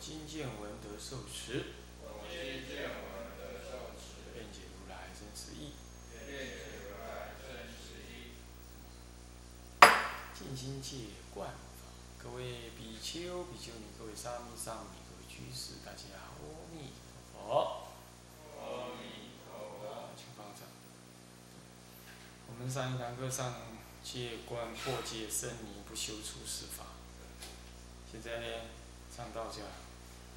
今见闻得受持，我今见闻得受持，愿解如来真实义。愿解如来真实义。尽心戒观法，各位比丘、比丘尼，各位沙弥、沙弥尼，各位居士，大家阿弥陀佛。阿弥陀佛。请放掌。我们上一堂课上戒观破戒生尼不修出世法，现在呢上道家，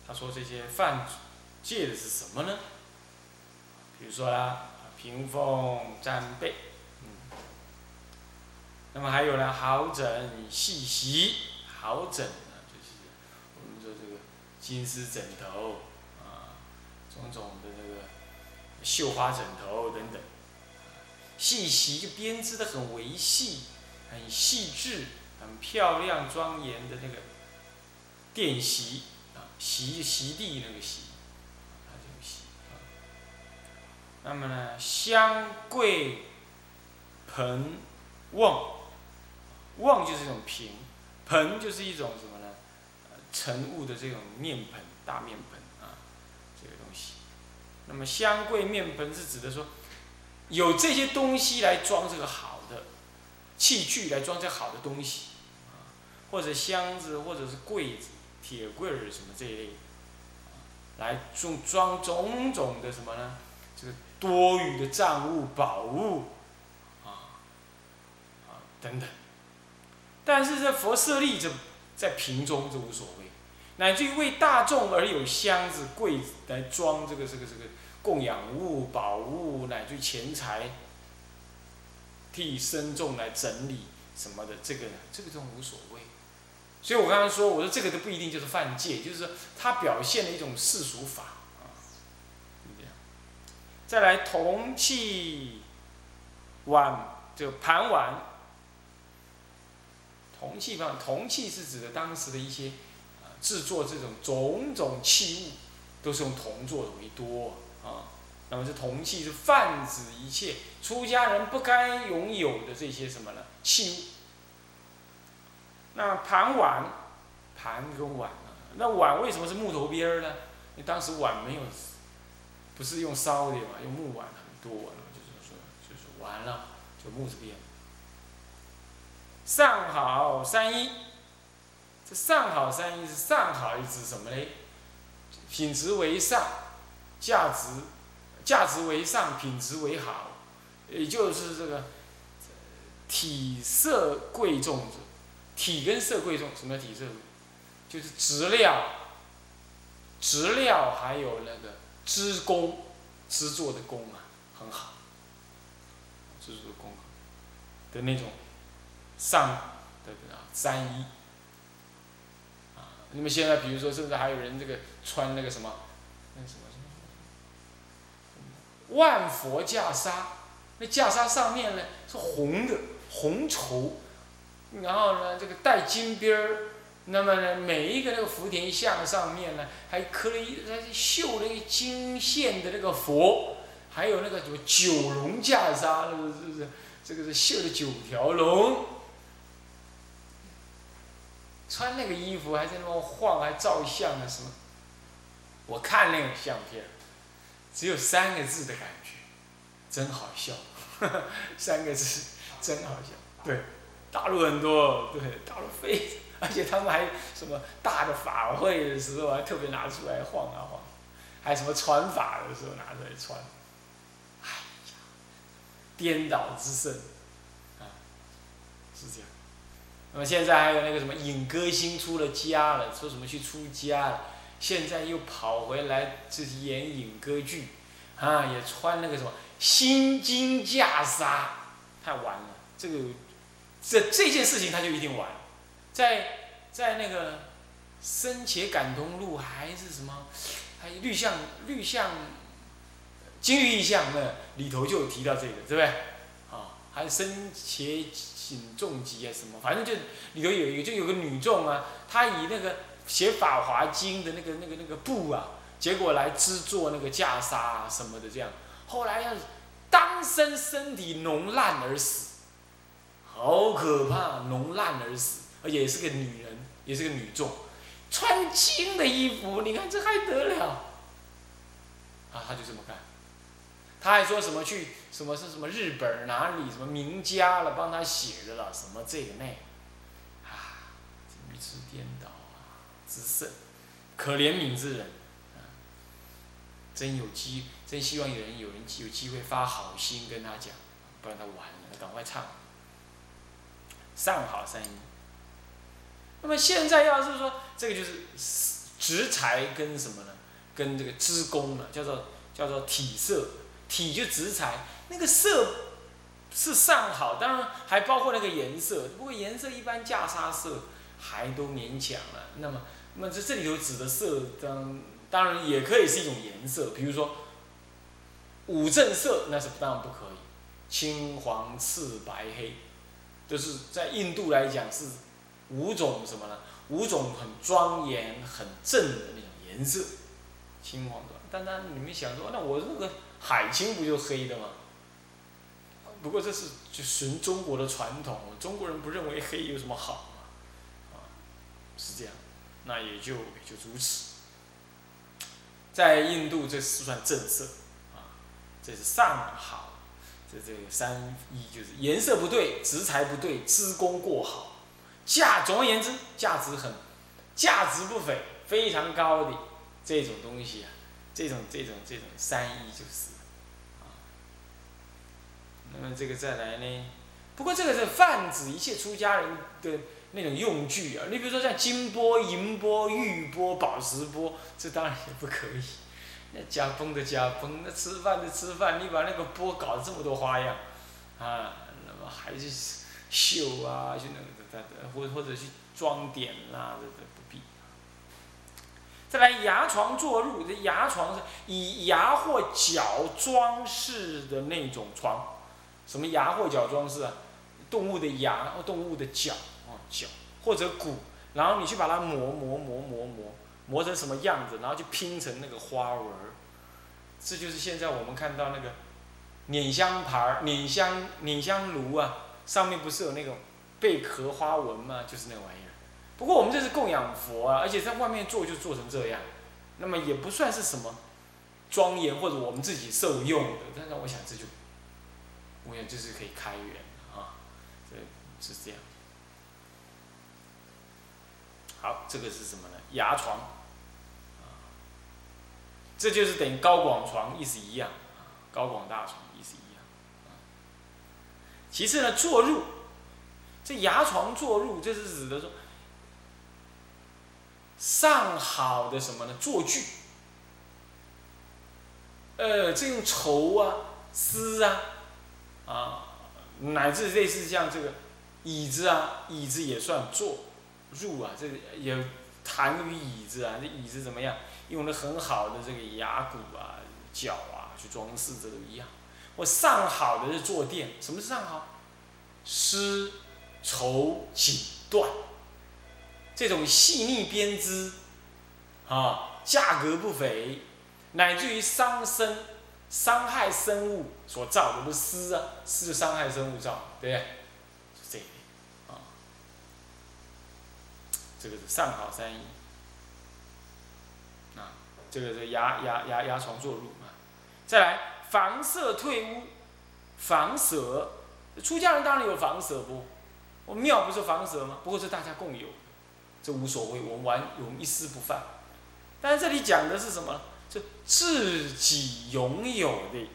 他说这些犯戒的是什么呢？比如说啦，屏风沾被，嗯，那么还有呢，好枕细席，好枕呢就是我们说这个金丝枕头啊，种种的这个绣花枕头等等。细席就编织的很维细，很细致，很漂亮庄严的那个垫席，席席地那个席，啊这个席啊。那么呢，香桂盆瓮，瓮就是一种瓶，盆就是一种什么呢？呃，盛物的这种面盆，大面盆啊，这个东西。那么香桂面盆是指的说。有这些东西来装这个好的器具，来装这好的东西，啊，或者箱子，或者是柜子、铁柜儿什么这一类，来装装种种的什么呢？这个多余的账物、宝物，啊，啊等等。但是这佛舍利这在瓶中这无所谓，乃至于为大众而有箱子、柜子来装这个这个这个。供养物、宝物乃至于钱财，替僧众来整理什么的，这个这个都无所谓。所以我刚刚说，我说这个都不一定就是犯戒，就是它表现了一种世俗法啊。这样，再来铜器碗，就盘碗。铜器盘，铜器是指的当时的一些制作这种种种器物，都是用铜做的为多。啊，那么这铜器是泛指一切出家人不该拥有的这些什么呢？器物。那盘碗，盘跟碗啊，那碗为什么是木头边儿呢？因为当时碗没有，不是用烧的嘛，用木碗很多，就是说，就是完了，就木字边。上好三一，这上好三一是上好是指什么嘞？品质为上。价值，价值为上，品质为好，也就是这个体色贵重者，体跟色贵重，什么叫体色？就是质料，质料还有那个织工，织作的工啊，很好，织作的工的那种上的啊三衣啊。那么现在比如说，甚至还有人这个穿那个什么，那什么什么。万佛袈裟，那袈裟上面呢是红的红绸，然后呢这个带金边儿，那么呢每一个那个福田像上面呢还刻了一，还绣了一个金线的那个佛，还有那个什么九龙袈裟，那个是这个是绣的九条龙，穿那个衣服还在那么晃，还照相啊什么，我看那个相片。只有三个字的感觉，真好笑，三个字真好笑。对，大陆很多，对，大陆非，而且他们还什么？大的法会的时候还特别拿出来晃啊晃，还什么？传法的时候拿出来传，哎呀，颠倒之盛，啊，是这样。那么？现在还有那个什么？影歌星出了家了，说什么？去出家了。现在又跑回来，自己演影歌剧，啊，也穿那个什么？新金袈裟，太完了。这个，这这件事情他就一定完，在在那个深且感通路还是什么？还有律相律相，金玉意象那里头就有提到这个，对不对？啊，还有深且请重疾啊什么，反正就里头有一个，就有个女众啊，她以那个写《法华经》的那个那个那个布啊，结果来制作那个袈裟啊什么的这样，后来要当身身体脓烂而死，好可怕，脓烂而死，而且也是个女人，也是个女众。穿金的衣服，你看这还得了？啊，他就这么干。他还说什么去什么是什么日本哪里什么名家了帮他写的了什么这个那，啊，愚痴颠倒啊，之甚，可怜悯之人，啊，真有机，真希望有人有人有机会发好心跟他讲，不然他完了，赶快唱，上好三音。那么现在要是说这个就是直裁跟什么呢？跟这个织工呢，叫做叫做体色，体就直裁，那个色是上好，当然还包括那个颜色，不过颜色一般袈裟色还都勉强了。那么那么这这里头指的色当当然也可以是一种颜色，比如说五正色那是当然不可以，青黄赤白黑就是在印度来讲是。五种什么呢？五种很庄严、很正的那种颜色，青黄的。但但你们想说，那我那个海青不就黑的吗？不过这是就循中国的传统，中国人不认为黑有什么好啊，是这样，那也就也就如此。在印度，这是算正色啊，这是上好，这这个三一就是颜色不对，植材不对，织工过好。价，总而言之，价值很，价值不菲，非常高的这种东西啊，这种这种这种三一就是，啊，那么这个再来呢？不过这个是泛指一切出家人的那种用具啊。你比如说像金钵、银钵、玉钵、宝石钵，这当然也不可以。那加崩的加崩，那吃饭的吃饭，你把那个钵搞得这么多花样，啊，那么还是绣啊，就那个。或或者去装点啦，这这不必。再来牙床坐入，这牙床是以牙或角装饰的那种床，什么牙或角装饰啊？动物的牙或动物的角啊角或者骨，然后你去把它磨磨磨磨磨磨磨成什么样子，然后就拼成那个花纹儿。这就是现在我们看到那个碾香盘儿、碾香碾香炉啊，上面不是有那种。贝壳花纹吗，就是那玩意儿。不过我们这是供养佛啊，而且在外面做就做成这样，那么也不算是什么庄严或者我们自己受用的。但是我想这就，我想就是可以开源啊，这是这样。好，这个是什么呢？牙床，啊，这就是等于高广床意思一样，高广大床意思一样。其次呢，坐入。这牙床坐入，这是指的说上好的什么呢？坐具，呃，这用绸啊、丝啊，啊，乃至类似像这个椅子啊，椅子也算坐入啊，这个也谈于椅子啊，这椅子怎么样？用的很好的这个牙骨啊、脚啊去装饰，这都一样。我上好的是坐垫，什么是上好？丝。绸锦缎，这种细腻编织，啊，价格不菲，乃至于伤身、伤害生物所造的，不是丝啊，丝就伤害生物造，对不对？是这一点，啊，这个是上好三一，啊，这个是牙牙牙牙床坐褥啊，再来房舍退屋，房舍，出家人当然有房舍不？我庙不是房舍吗？不过是大家共有，这无所谓，我们玩，我们一丝不犯。但是这里讲的是什么？就自己拥有的，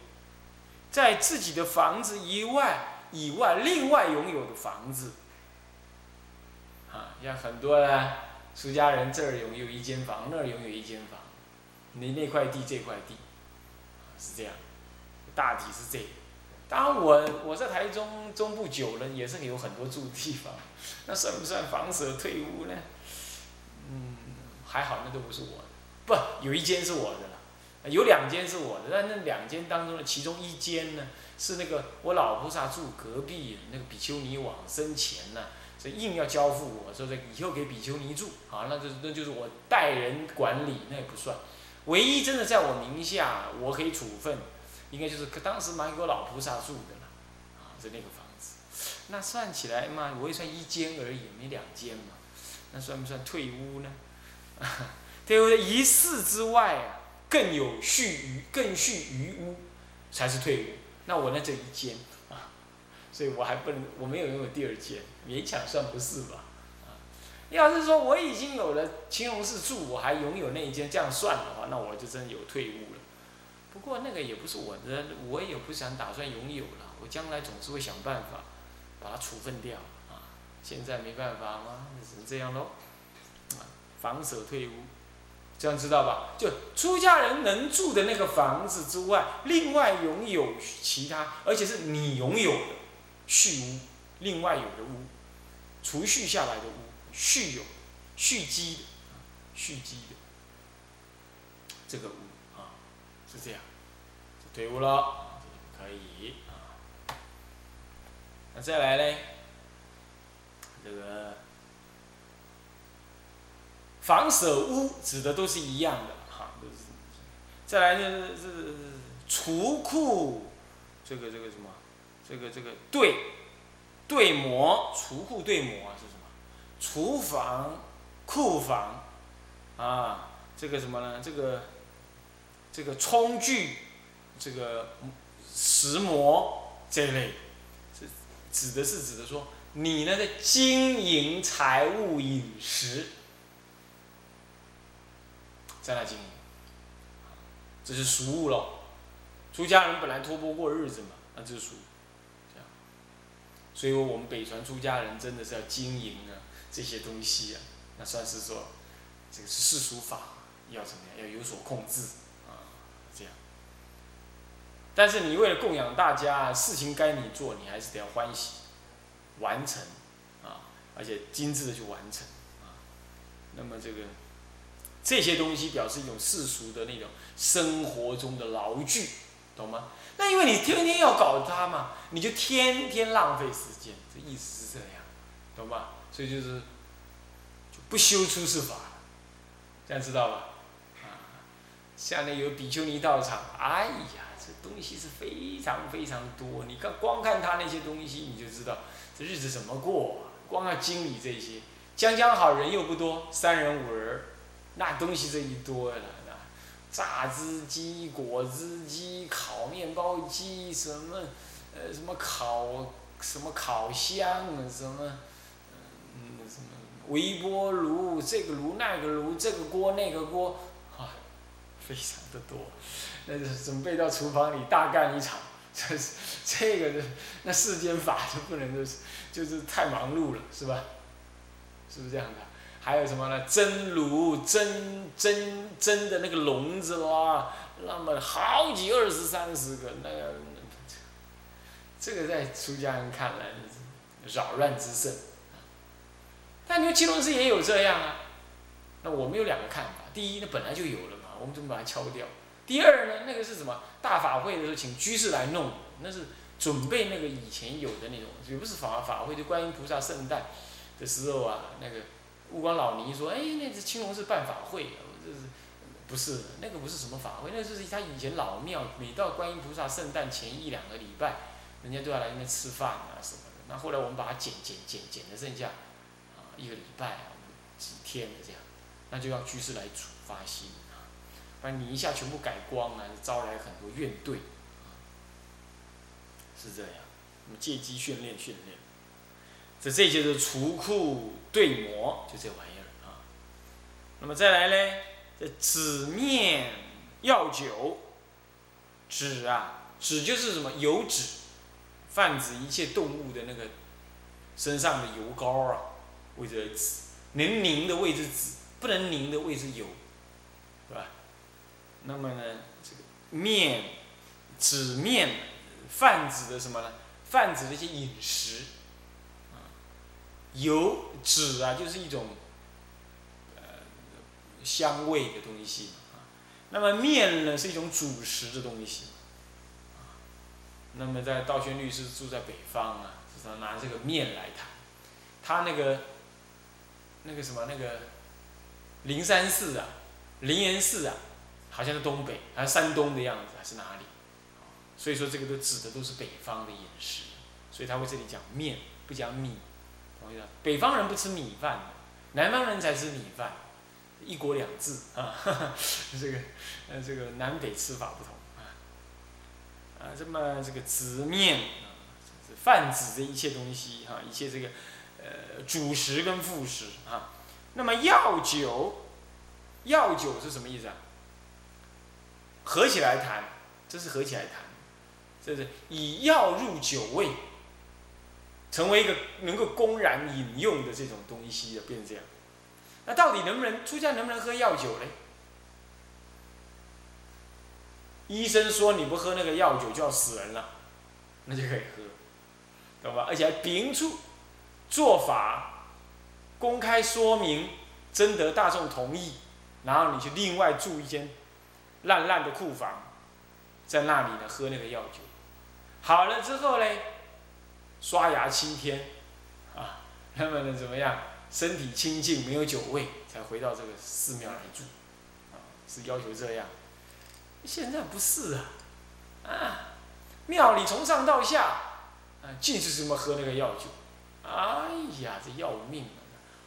在自己的房子以外，以外另外拥有的房子。像很多呢，出家人这儿拥有一间房，那儿拥有一间房，你那块地这块地，是这样，大体是这。当然我我在台中中部久了，也是有很多住地方，那算不算房舍退屋呢？嗯，还好那都不是我的，不，有一间是我的了，有两间是我的，但那两间当中的其中一间呢，是那个我老菩萨住隔壁那个比丘尼往生前呢，以硬要交付我，说这以后给比丘尼住，啊，那就那就是我代人管理，那也不算。唯一真的在我名下，我可以处分，应该就是当时买给我老菩萨住的了，啊，是那个房子。那算起来嘛，我也算一间而已，没两间嘛，那算不算退屋呢？啊退屋一室之外啊，更有续余，更续余屋，才是退屋。那我那就一间，所以我还不能，我没有拥有第二间，勉强算不是吧？要是说我已经有了青龙寺住，我还拥有那一间，这样算的话，那我就真有退屋了。不过那个也不是我的，我也不想打算拥有了。我将来总是会想办法把它处分掉啊。现在没办法吗？只能这样喽。啊，房舍退屋，这样知道吧？就出家人能住的那个房子之外，另外拥有其他，而且是你拥有的蓄屋，另外有的屋，储蓄下来的屋。蓄有、蓄积的、蓄积的这个屋啊，是这样，退屋了，可以啊。那再来呢？这个房舍屋指的都是一样的哈，都是。再来就是是储库，这个这个什么？这个这个对对模，储库对模是什么？厨房、库房，啊，这个什么呢？这个，这个冲具，这个石磨这一类，是指的是指的说，你呢在经营财务饮食，在那经营，这是俗物喽。出家人本来托钵过日子嘛，那就是俗，所以我们北传出家人真的是要经营啊。这些东西啊，那算是说，这个是世俗法，要怎么样？要有所控制啊，这样。但是你为了供养大家，事情该你做，你还是得要欢喜完成啊，而且精致的去完成啊。那么这个这些东西表示一种世俗的那种生活中的劳具，懂吗？那因为你天天要搞它嘛，你就天天浪费时间，这意思是这样，懂吧？所以就是，就不修出世法，这样知道吧？啊，下面有比丘尼道场，哎呀，这东西是非常非常多。你看，光看他那些东西，你就知道这日子怎么过。光要经理这些，将将好人又不多，三人五人，那东西这一多了，榨汁机、果汁机、烤面包机，什么呃什么烤什么烤箱，什么。嗯，什么微波炉，这个炉那个炉，这个锅那个锅，啊，非常的多，那是准备到厨房里大干一场，这是这个的，那世间法就不能就是就是太忙碌了，是吧？是不是这样的？还有什么呢？蒸炉、蒸蒸蒸的那个笼子啦，那么好几二十三十个，那个，这个在出家人看来扰乱之甚。但你说青龙寺也有这样啊？那我们有两个看法：第一，那本来就有了嘛，我们怎么把它敲掉？第二呢，那个是什么？大法会的时候请居士来弄，那是准备那个以前有的那种，也不是法法会，就观音菩萨圣诞的时候啊，那个悟光老尼说：“哎，那是青龙寺办法会，这是不是？那个不是什么法会，那就是他以前老庙，每到观音菩萨圣诞前一两个礼拜，人家都要来那边吃饭啊什么的。那后来我们把它减减减减的剩下啊。”一个礼拜啊，几天的这样，那就要居士来处发心啊，把你一下全部改光啊，招来很多怨怼，是这样。那么借机训练训练，这这就是除库对磨，就这玩意儿啊。那么再来呢，这纸面药酒，纸啊，纸就是什么油脂，泛指一切动物的那个身上的油膏啊。位置纸，能凝的位置纸，不能凝的位置油，对吧？那么呢，这个面，纸面，泛指的什么呢？泛指的一些饮食，油脂啊，就是一种，呃，香味的东西啊。那么面呢是一种主食的东西。那么在道宣律师住在北方啊，他拿这个面来谈，他那个那个什么那个灵山寺啊，灵岩寺啊，好像是东北还是山东的样子还是哪里？所以说这个都指的都是北方的饮食，所以他会这里讲面不讲米，同意北方人不吃米饭，南方人才吃米饭，一国两制啊，这个呃这个南北吃法不同啊，啊这么这个子面啊，泛指的一切东西哈，一切这个呃主食跟副食啊，那么药酒，药酒是什么意思啊？合起来谈，这是合起来谈。这是以药入酒味，成为一个能够公然饮用的这种东西的，变成这样。那到底能不能出家能不能喝药酒嘞？医生说你不喝那个药酒就要死人了，那就可以喝，懂吧？而且还秉出做法，公开说明，征得大众同意，然后你去另外住一间烂烂的库房，在那里呢喝那个药酒。好了之后嘞，刷牙七天，啊，那么呢怎么样？身体清净，没有酒味，才回到这个寺庙来住，啊，是要求这样。现在不是啊，啊，庙里从上到下，啊，尽是什么喝那个药酒，哎呀，这要命啊，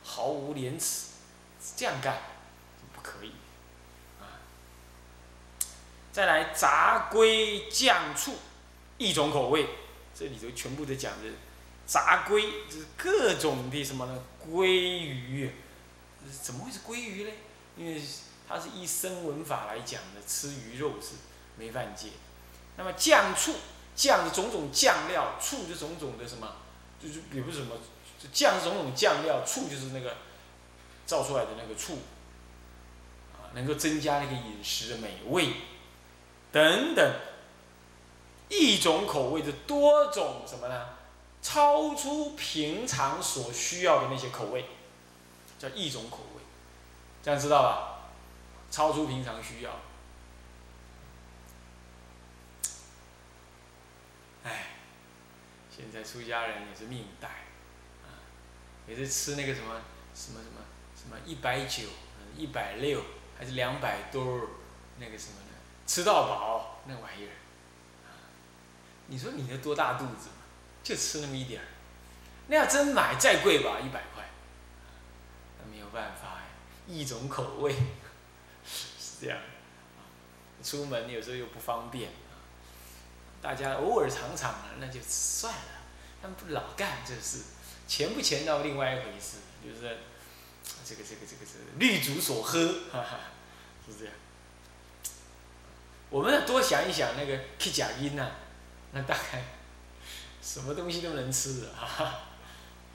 毫无廉耻，这样干，不可以，啊。再来杂龟酱醋。一种口味，这里头全部都讲的杂龟，就是各种的什么呢？鲑鱼，怎么会是鲑鱼呢？因为它是依生文法来讲的，吃鱼肉是没犯戒。那么酱醋，酱的种种酱料，醋就种种的什么，就是比如什么，酱是种种酱料，醋就是那个造出来的那个醋，啊，能够增加那个饮食的美味，等等。一种口味的多种什么呢？超出平常所需要的那些口味，叫一种口味，这样知道吧？超出平常需要。哎，现在出家人也是命大，啊，也是吃那个什么什么什么什么一百九、一百六还是两百多那个什么的，吃到饱那玩意儿。你说你那多大肚子，就吃那么一点儿，那要真买再贵吧，一百块，那没有办法呀，一种口味。是这样，出门有时候又不方便，大家偶尔尝尝啊，那就算了，他们不老干这事，钱不钱到另外一回事，就是这个这个这个是绿竹所喝，哈 哈是这样，我们要多想一想那个去假音呐。那大概什么东西都能吃啊，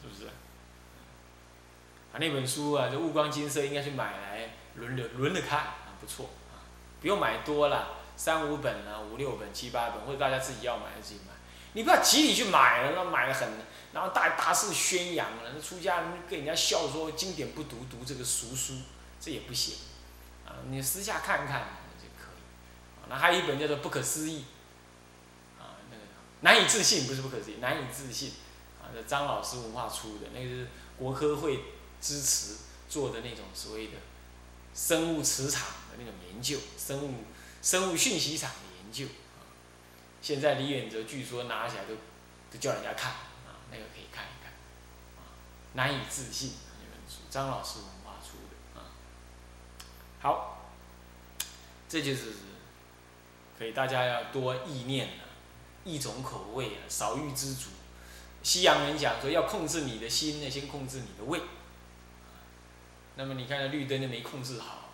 是不是？啊，那本书啊，这悟光金色应该去买来轮流轮着看啊，不错啊，不用买多了，三五本啊，五六本、七八本，或者大家自己要买自己买。你不要集体去买了，那买了很，然后大大肆宣扬了，那出家人跟人家笑说经典不读，读这个俗书，这也不行啊。你私下看看就可以。那还有一本叫做《不可思议》。难以置信，不是不可思议，难以置信，啊，这张老师文化出的，那个是国科会支持做的那种所谓的生物磁场的那种研究，生物生物讯息场的研究，啊，现在李远哲据说拿起来都都叫人家看，啊，那个可以看一看，啊，难以置信那本书，张老师文化出的，啊，好，这就是可以大家要多意念。一种口味啊，少欲知足。西洋人讲说要控制你的心呢，先控制你的胃。那么你看绿灯就没控制好，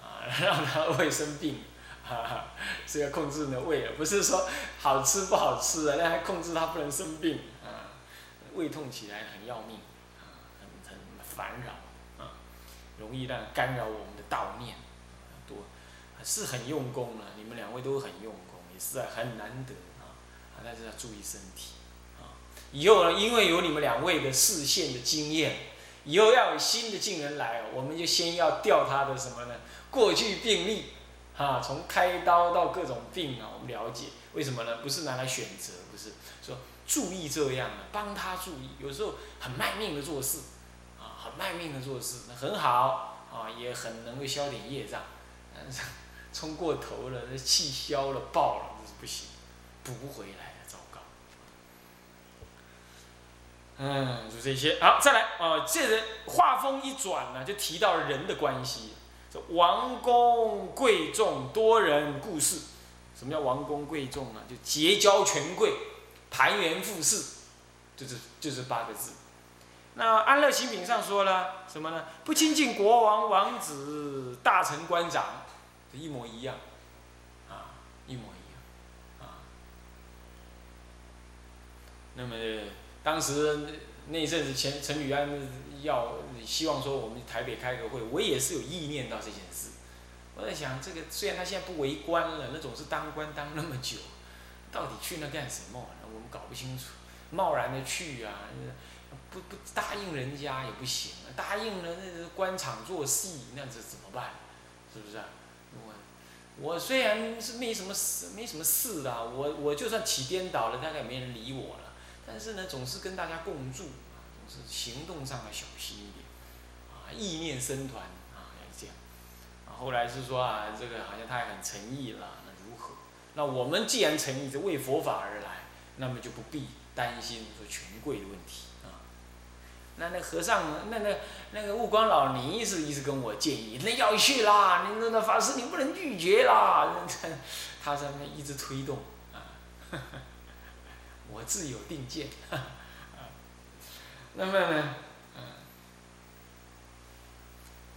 啊，让他胃生病，哈哈，是要控制你的胃啊，不是说好吃不好吃啊，那还控制他不能生病啊。胃痛起来很要命，啊，很很烦扰，啊，容易让干扰我们的道念，多，是很用功了。你们两位都很用功，也是很难得。但是要注意身体，啊，以后呢，因为有你们两位的视线的经验，以后要有新的病人来，我们就先要调他的什么呢？过去病历，哈，从开刀到各种病啊，我们了解为什么呢？不是拿来选择，不是说注意这样的，帮他注意，有时候很卖命的做事，啊，很卖命的做事，那很好，啊，也很能够消点业障，冲过头了，那气消了，爆了，那是不行，补回来。嗯，就这些。好，再来啊，这人话锋一转呢，就提到人的关系。这王公贵重多人故事，什么叫王公贵重呢？就结交权贵，盘元富士，就是就是八个字。那安乐行品上说了什么呢？不亲近国王、王子、大臣、官长，一模一样，啊，一模一样，啊。那么。当时那一阵子，陈陈履安要希望说我们台北开个会，我也是有意念到这件事。我在想，这个虽然他现在不为官了，那总是当官当那么久，到底去那干什么？我们搞不清楚。贸然的去啊，不不答应人家也不行，答应了那是官场做戏，那这怎么办？是不是啊？我我虽然是没什么事，没什么事的，我我就算起颠倒了，大概也没人理我了。但是呢，总是跟大家共住啊，总是行动上要小心一点，啊，意念生团啊，要这样。啊，后来是说啊，这个好像他也很诚意了，那如何？那我们既然诚意是为佛法而来，那么就不必担心说权贵的问题啊。那那和尚，那那那个悟光老尼是一直跟我建议，那要去啦，你那那法师你不能拒绝啦，他在那一直推动啊。我自有定见，那么呢，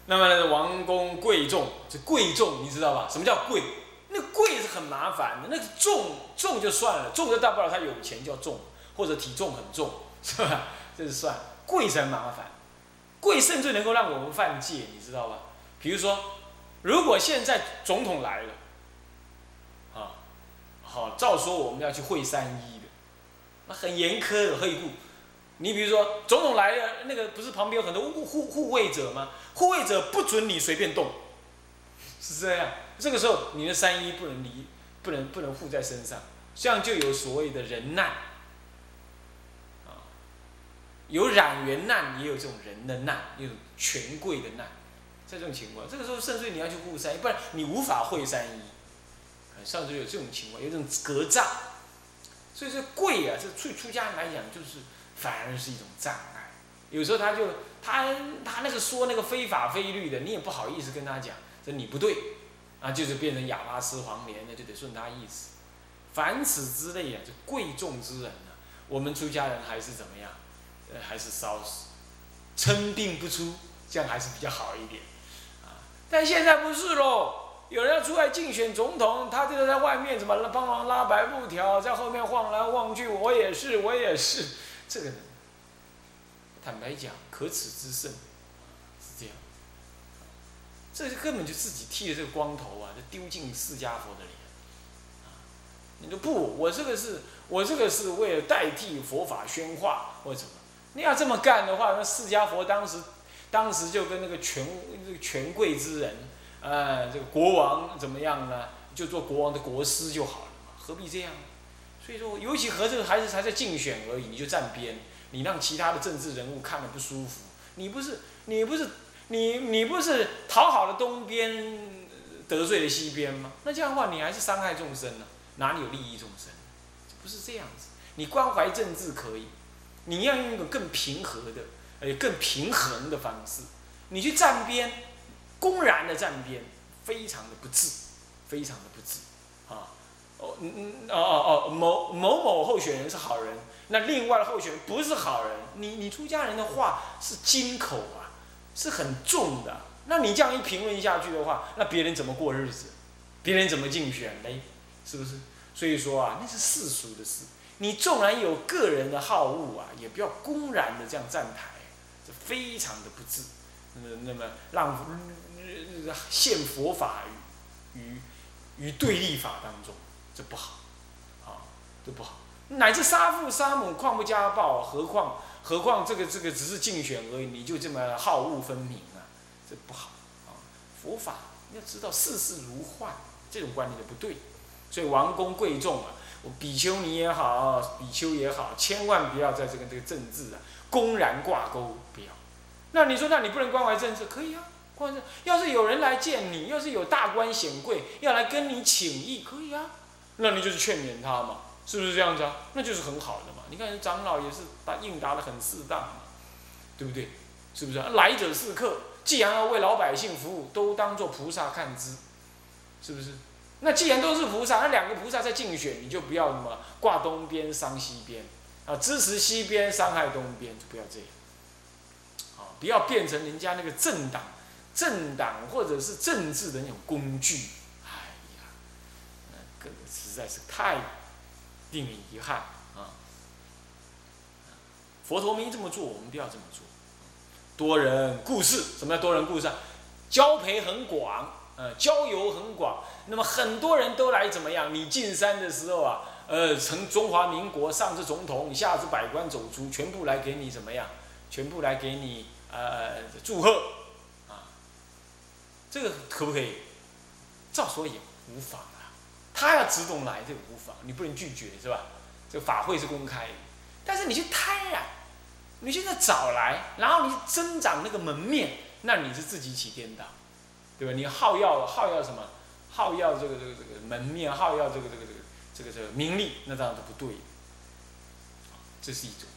那么呢，王公贵重，这贵重你知道吧？什么叫贵？那贵是很麻烦的，那个重重就算了，重就大不了他有钱叫重，或者体重很重，是吧？这是算贵才麻烦，贵甚至能够让我们犯戒，你知道吧？比如说，如果现在总统来了，啊，好，照说我们要去会三一。那很严苛的会顾，你比如说总统来了，那个不是旁边有很多护护护卫者吗？护卫者不准你随便动，是这样。这个时候你的三衣不能离，不能不能护在身上，这样就有所谓的人难，啊，有染缘难，也有这种人的难，有权贵的难，在这种情况，这个时候甚至你要去护三衣，不然你无法会三衣，上至有这种情况，有这种隔障。所以说贵啊，这对出家人来讲就是反而是一种障碍。有时候他就他他那个说那个非法非律的，你也不好意思跟他讲，这你不对，啊，就是变成哑巴吃黄连，那就得顺他意思。凡此之类啊，就贵重之人呢，我们出家人还是怎么样？呃，还是稍称病不出，这样还是比较好一点。啊，但现在不是喽。有人要出来竞选总统，他就在外面怎么帮忙拉白布条，在后面晃来晃去。我也是，我也是，这个人，坦白讲，可耻之甚，是这样。这是根本就自己剃了这个光头啊，就丢进释迦佛的脸。你说不，我这个是，我这个是为了代替佛法宣化，或者什么？你要这么干的话，那释迦佛当时，当时就跟那个权这个权贵之人。呃，这个国王怎么样呢？就做国王的国师就好了嘛，何必这样？所以说，尤其和这个孩子还在竞选而已，你就站边，你让其他的政治人物看了不舒服。你不是，你不是，你你不是讨好了东边，得罪了西边吗？那这样的话，你还是伤害众生呢？哪里有利益众生？不是这样子。你关怀政治可以，你要用一个更平和的，而且更平衡的方式，你去站边。公然的站边，非常的不智，非常的不智，啊，哦，嗯，哦哦哦，某某某候选人是好人，那另外的候选人不是好人，你你出家人的话是金口啊，是很重的，那你这样一评论下去的话，那别人怎么过日子？别人怎么竞选嘞？是不是？所以说啊，那是世俗的事，你纵然有个人的好恶啊，也不要公然的这样站台，这非常的不智。那那么让现佛法于于于对立法当中，这不好，啊，这不好。乃至杀父杀母，况不家暴，何况何况这个这个只是竞选而已，你就这么好恶分明啊，这不好啊！佛法要知道世事如幻，这种观念就不对。所以王公贵重啊，我比丘尼也好，比丘也好，千万不要在这个这个政治啊公然挂钩，不要。那你说，那你不能关怀政治？可以啊，关怀。要是有人来见你，要是有大官显贵要来跟你请益，可以啊。那你就是劝勉他嘛，是不是这样子啊？那就是很好的嘛。你看长老也是答应答的很适当嘛，对不对？是不是？来者是客，既然要为老百姓服务，都当做菩萨看之，是不是？那既然都是菩萨，那两个菩萨在竞选，你就不要什么挂东边伤西边啊，支持西边伤害东边，就不要这样。啊，不要变成人家那个政党、政党或者是政治的那种工具。哎呀，那个实在是太令人遗憾啊！佛陀没这么做，我们都要这么做。多人故事，什么叫多人故事啊？交陪很广，呃，交友很广。那么很多人都来怎么样？你进山的时候啊，呃，成中华民国上至总统，下至百官走出，全部来给你怎么样？全部来给你呃祝贺，这个可不可以？照说也无妨啊。他要自动来，这个无妨，你不能拒绝是吧？这个法会是公开的，但是你去贪婪，你现在找来，然后你增长那个门面，那你是自己起颠倒，对吧？你好要好要什么？好要这个这个这个门面，好要这个这个这个这个这个名利，那当然都不对。这是一种。